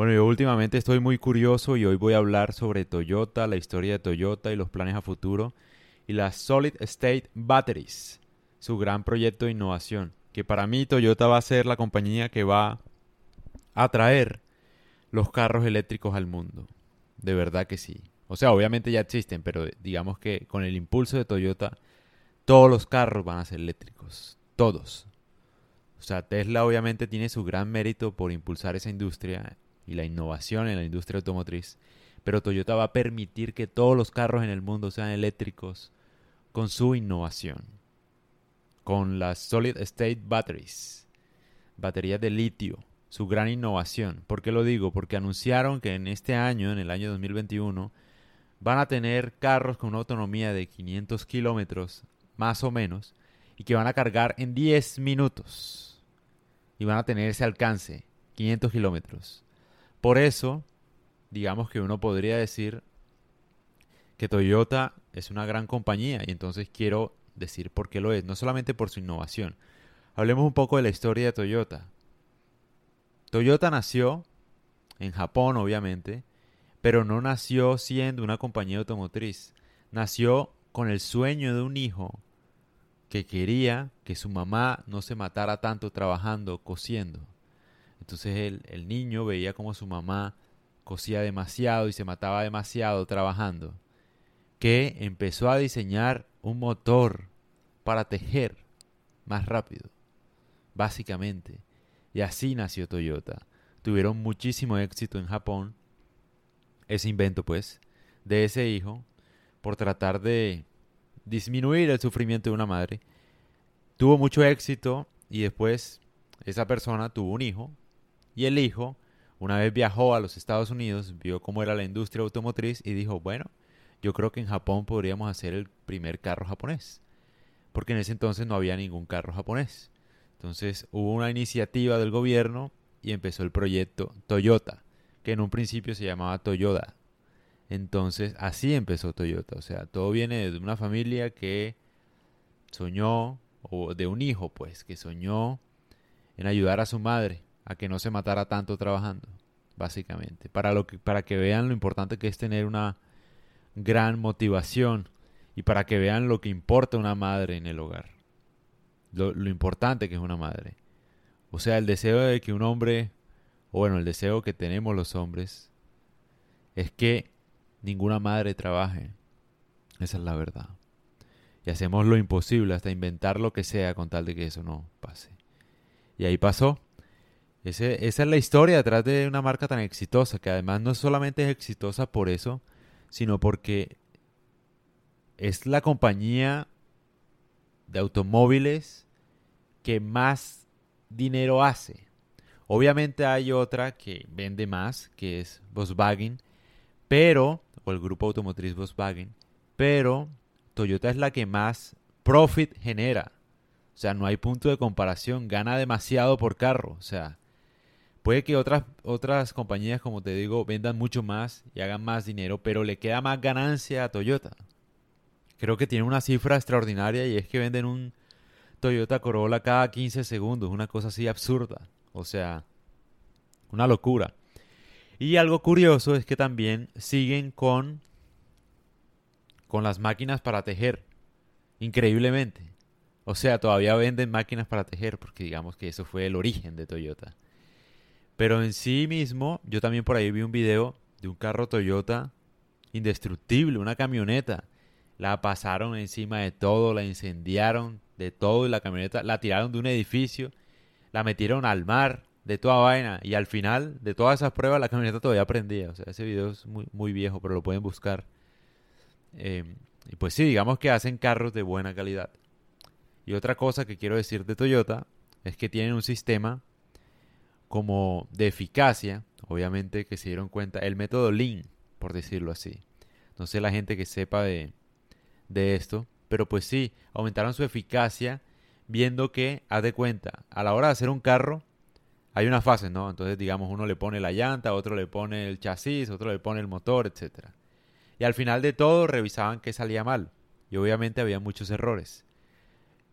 Bueno, yo últimamente estoy muy curioso y hoy voy a hablar sobre Toyota, la historia de Toyota y los planes a futuro y las Solid State Batteries, su gran proyecto de innovación, que para mí Toyota va a ser la compañía que va a traer los carros eléctricos al mundo. De verdad que sí. O sea, obviamente ya existen, pero digamos que con el impulso de Toyota, todos los carros van a ser eléctricos. Todos. O sea, Tesla obviamente tiene su gran mérito por impulsar esa industria y la innovación en la industria automotriz, pero Toyota va a permitir que todos los carros en el mundo sean eléctricos con su innovación, con las Solid State Batteries, baterías de litio, su gran innovación. ¿Por qué lo digo? Porque anunciaron que en este año, en el año 2021, van a tener carros con una autonomía de 500 kilómetros, más o menos, y que van a cargar en 10 minutos. Y van a tener ese alcance, 500 kilómetros. Por eso, digamos que uno podría decir que Toyota es una gran compañía y entonces quiero decir por qué lo es, no solamente por su innovación. Hablemos un poco de la historia de Toyota. Toyota nació en Japón, obviamente, pero no nació siendo una compañía automotriz. Nació con el sueño de un hijo que quería que su mamá no se matara tanto trabajando, cosiendo. Entonces el, el niño veía como su mamá cosía demasiado y se mataba demasiado trabajando, que empezó a diseñar un motor para tejer más rápido, básicamente. Y así nació Toyota. Tuvieron muchísimo éxito en Japón, ese invento pues, de ese hijo, por tratar de disminuir el sufrimiento de una madre. Tuvo mucho éxito y después esa persona tuvo un hijo y el hijo, una vez viajó a los Estados Unidos, vio cómo era la industria automotriz y dijo, bueno, yo creo que en Japón podríamos hacer el primer carro japonés. Porque en ese entonces no había ningún carro japonés. Entonces hubo una iniciativa del gobierno y empezó el proyecto Toyota, que en un principio se llamaba Toyota. Entonces así empezó Toyota. O sea, todo viene de una familia que soñó, o de un hijo pues, que soñó en ayudar a su madre a que no se matara tanto trabajando, básicamente. Para, lo que, para que vean lo importante que es tener una gran motivación y para que vean lo que importa una madre en el hogar. Lo, lo importante que es una madre. O sea, el deseo de que un hombre, o bueno, el deseo que tenemos los hombres, es que ninguna madre trabaje. Esa es la verdad. Y hacemos lo imposible hasta inventar lo que sea con tal de que eso no pase. Y ahí pasó esa es la historia detrás de una marca tan exitosa, que además no solamente es exitosa por eso, sino porque es la compañía de automóviles que más dinero hace. Obviamente hay otra que vende más, que es Volkswagen, pero, o el grupo automotriz Volkswagen, pero Toyota es la que más profit genera. O sea, no hay punto de comparación, gana demasiado por carro. O sea, Puede que otras, otras compañías, como te digo, vendan mucho más y hagan más dinero, pero le queda más ganancia a Toyota. Creo que tiene una cifra extraordinaria y es que venden un Toyota Corolla cada 15 segundos, una cosa así absurda. O sea, una locura. Y algo curioso es que también siguen con con las máquinas para tejer. Increíblemente. O sea, todavía venden máquinas para tejer porque digamos que eso fue el origen de Toyota. Pero en sí mismo, yo también por ahí vi un video de un carro Toyota indestructible, una camioneta. La pasaron encima de todo, la incendiaron de todo y la camioneta la tiraron de un edificio, la metieron al mar, de toda vaina. Y al final de todas esas pruebas la camioneta todavía prendía. O sea, ese video es muy, muy viejo, pero lo pueden buscar. Em, y pues sí, digamos que hacen carros de buena calidad. Y otra cosa que quiero decir de Toyota es que tienen un sistema como de eficacia, obviamente que se dieron cuenta, el método Lean, por decirlo así. No sé la gente que sepa de, de esto, pero pues sí, aumentaron su eficacia viendo que, haz de cuenta, a la hora de hacer un carro, hay una fase, ¿no? Entonces, digamos, uno le pone la llanta, otro le pone el chasis, otro le pone el motor, etc. Y al final de todo revisaban que salía mal. Y obviamente había muchos errores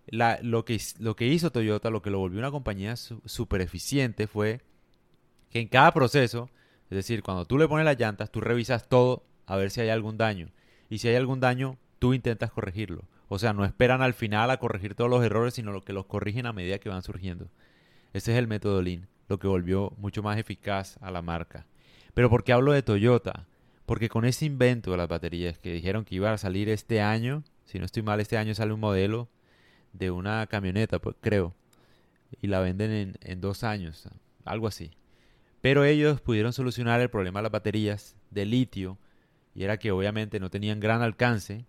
lo, que, lo que hizo Toyota, lo que lo volvió una compañía súper eficiente fue que en cada proceso Es decir, cuando tú le pones las llantas, tú revisas todo a ver si hay algún daño. Y si hay algún daño, tú intentas corregirlo. O sea, no esperan al final a corregir todos los errores, sino que los corrigen a medida que van surgiendo. Ese es el método Lean, lo que volvió mucho más eficaz a la marca. Pero ¿por qué hablo de Toyota? Porque con ese invento de las baterías que dijeron que iba a salir este año, si no estoy mal, este año sale un modelo de una camioneta, pues, creo, y la venden en, dos años, algo así. Pero ellos pudieron solucionar el problema de las baterías de litio, y era que obviamente no tenían gran alcance,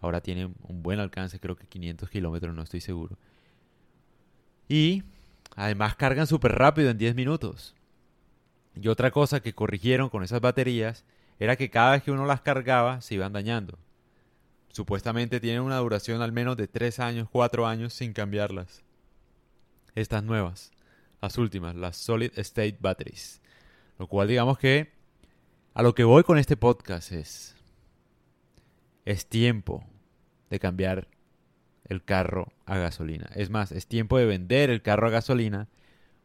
ahora tienen un buen alcance, creo que 500 kilómetros, no estoy seguro. Y además cargan súper rápido en 10 minutos. Y otra cosa que corrigieron con esas baterías era que cada vez que uno las cargaba se iban dañando. Supuestamente tienen una duración al menos de 3 años, 4 años sin cambiarlas. Estas nuevas, las últimas, las Solid State Batteries. Lo cual digamos que a lo que voy con este podcast es, es tiempo de cambiar el carro a gasolina. Es más, es tiempo de vender el carro a gasolina,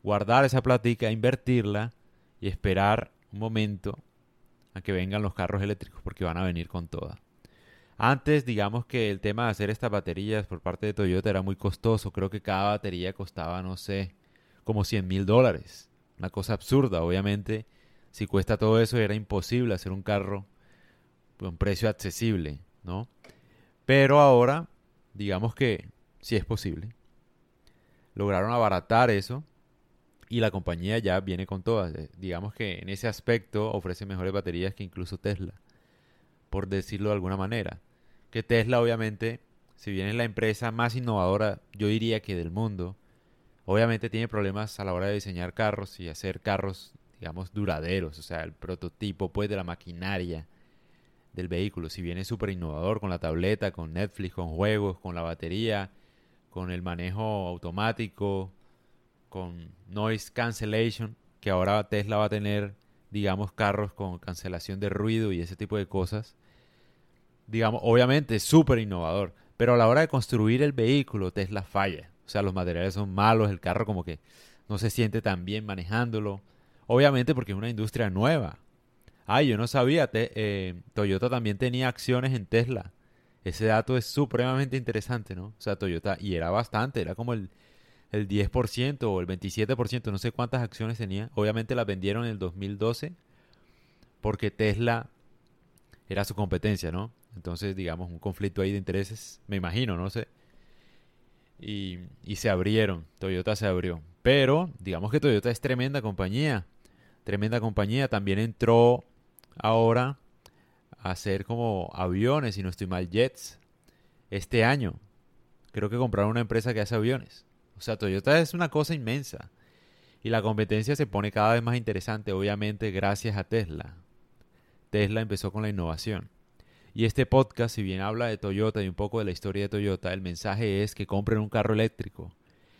guardar esa platica, invertirla y esperar un momento a que vengan los carros eléctricos porque van a venir con toda. Antes, digamos que el tema de hacer estas baterías por parte de Toyota era muy costoso. Creo que cada batería costaba, no sé, como 100 mil dólares. Una cosa absurda, obviamente. Si cuesta todo eso, era imposible hacer un carro con un precio accesible, ¿no? Pero ahora, digamos que sí es posible. Lograron abaratar eso y la compañía ya viene con todas. Eh, digamos que en ese aspecto ofrece mejores baterías que incluso Tesla, por decirlo de alguna manera. Que Tesla obviamente, si bien es la empresa más innovadora, yo diría que del mundo, obviamente tiene problemas a la hora de diseñar carros y hacer carros, digamos, duraderos, o sea, el prototipo pues de la maquinaria del vehículo. Si bien es súper innovador con la tableta, con Netflix, con juegos, con la batería, con el manejo automático, con noise cancellation, que ahora Tesla va a tener, digamos, carros con cancelación de ruido y ese tipo de cosas. Digamos, obviamente súper innovador, pero a la hora de construir el vehículo Tesla falla. O sea, los materiales son malos, el carro como que no se siente tan bien manejándolo. Obviamente porque es una industria nueva. Ay, yo no sabía, eh, Toyota también tenía acciones en Tesla. Ese dato es supremamente interesante, ¿no? O sea, Toyota, y era bastante, era como el el 10% o el 27%, no sé cuántas acciones tenía. Obviamente las vendieron en el 2012 porque Tesla era su competencia, ¿no? Entonces, digamos, un conflicto ahí de intereses, me imagino, no sé. Y, y se abrieron, Toyota se abrió. Pero, digamos que Toyota es tremenda compañía, tremenda compañía. También entró ahora a hacer como aviones, y no estoy mal, jets, este año. Creo que compraron una empresa que hace aviones. O sea, Toyota es una cosa inmensa. Y la competencia se pone cada vez más interesante, obviamente, gracias a Tesla. Tesla empezó con la innovación. Y este podcast, si bien habla de Toyota y un poco de la historia de Toyota, el mensaje es que compren un carro eléctrico.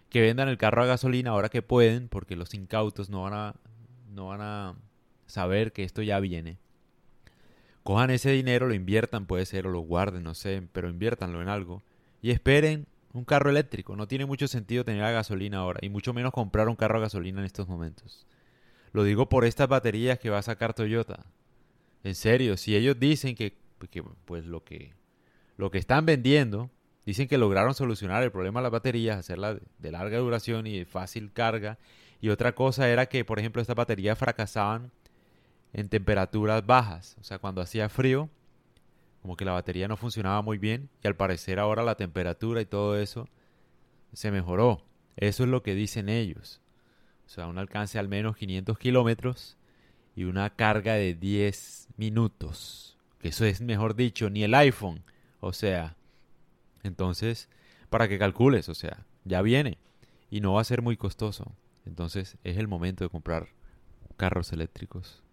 Que vendan el carro a gasolina ahora que pueden, porque los incautos no van a, no van a saber que esto ya viene. Cojan ese dinero, lo inviertan, puede ser, o lo guarden, no sé, pero inviértanlo en algo. Y esperen un carro eléctrico. No tiene mucho sentido tener a gasolina ahora y mucho menos comprar un carro a gasolina en estos momentos. Lo digo por estas baterías que va a sacar Toyota. En serio, si ellos dicen que, pues lo que lo que están vendiendo, dicen que lograron solucionar el problema de las baterías, hacerlas de larga duración y de fácil carga. Y otra cosa era que, por ejemplo, estas baterías fracasaban en temperaturas bajas. O sea, cuando hacía frío, como que la batería no funcionaba muy bien y al parecer ahora la temperatura y todo eso se mejoró. Eso es lo que dicen ellos. O sea, un alcance al menos 500 kilómetros y una carga de 10 minutos. Eso es, mejor dicho, ni el iPhone. O sea, entonces, para que calcules, o sea, ya viene y no va a ser muy costoso. Entonces, es el momento de comprar carros eléctricos.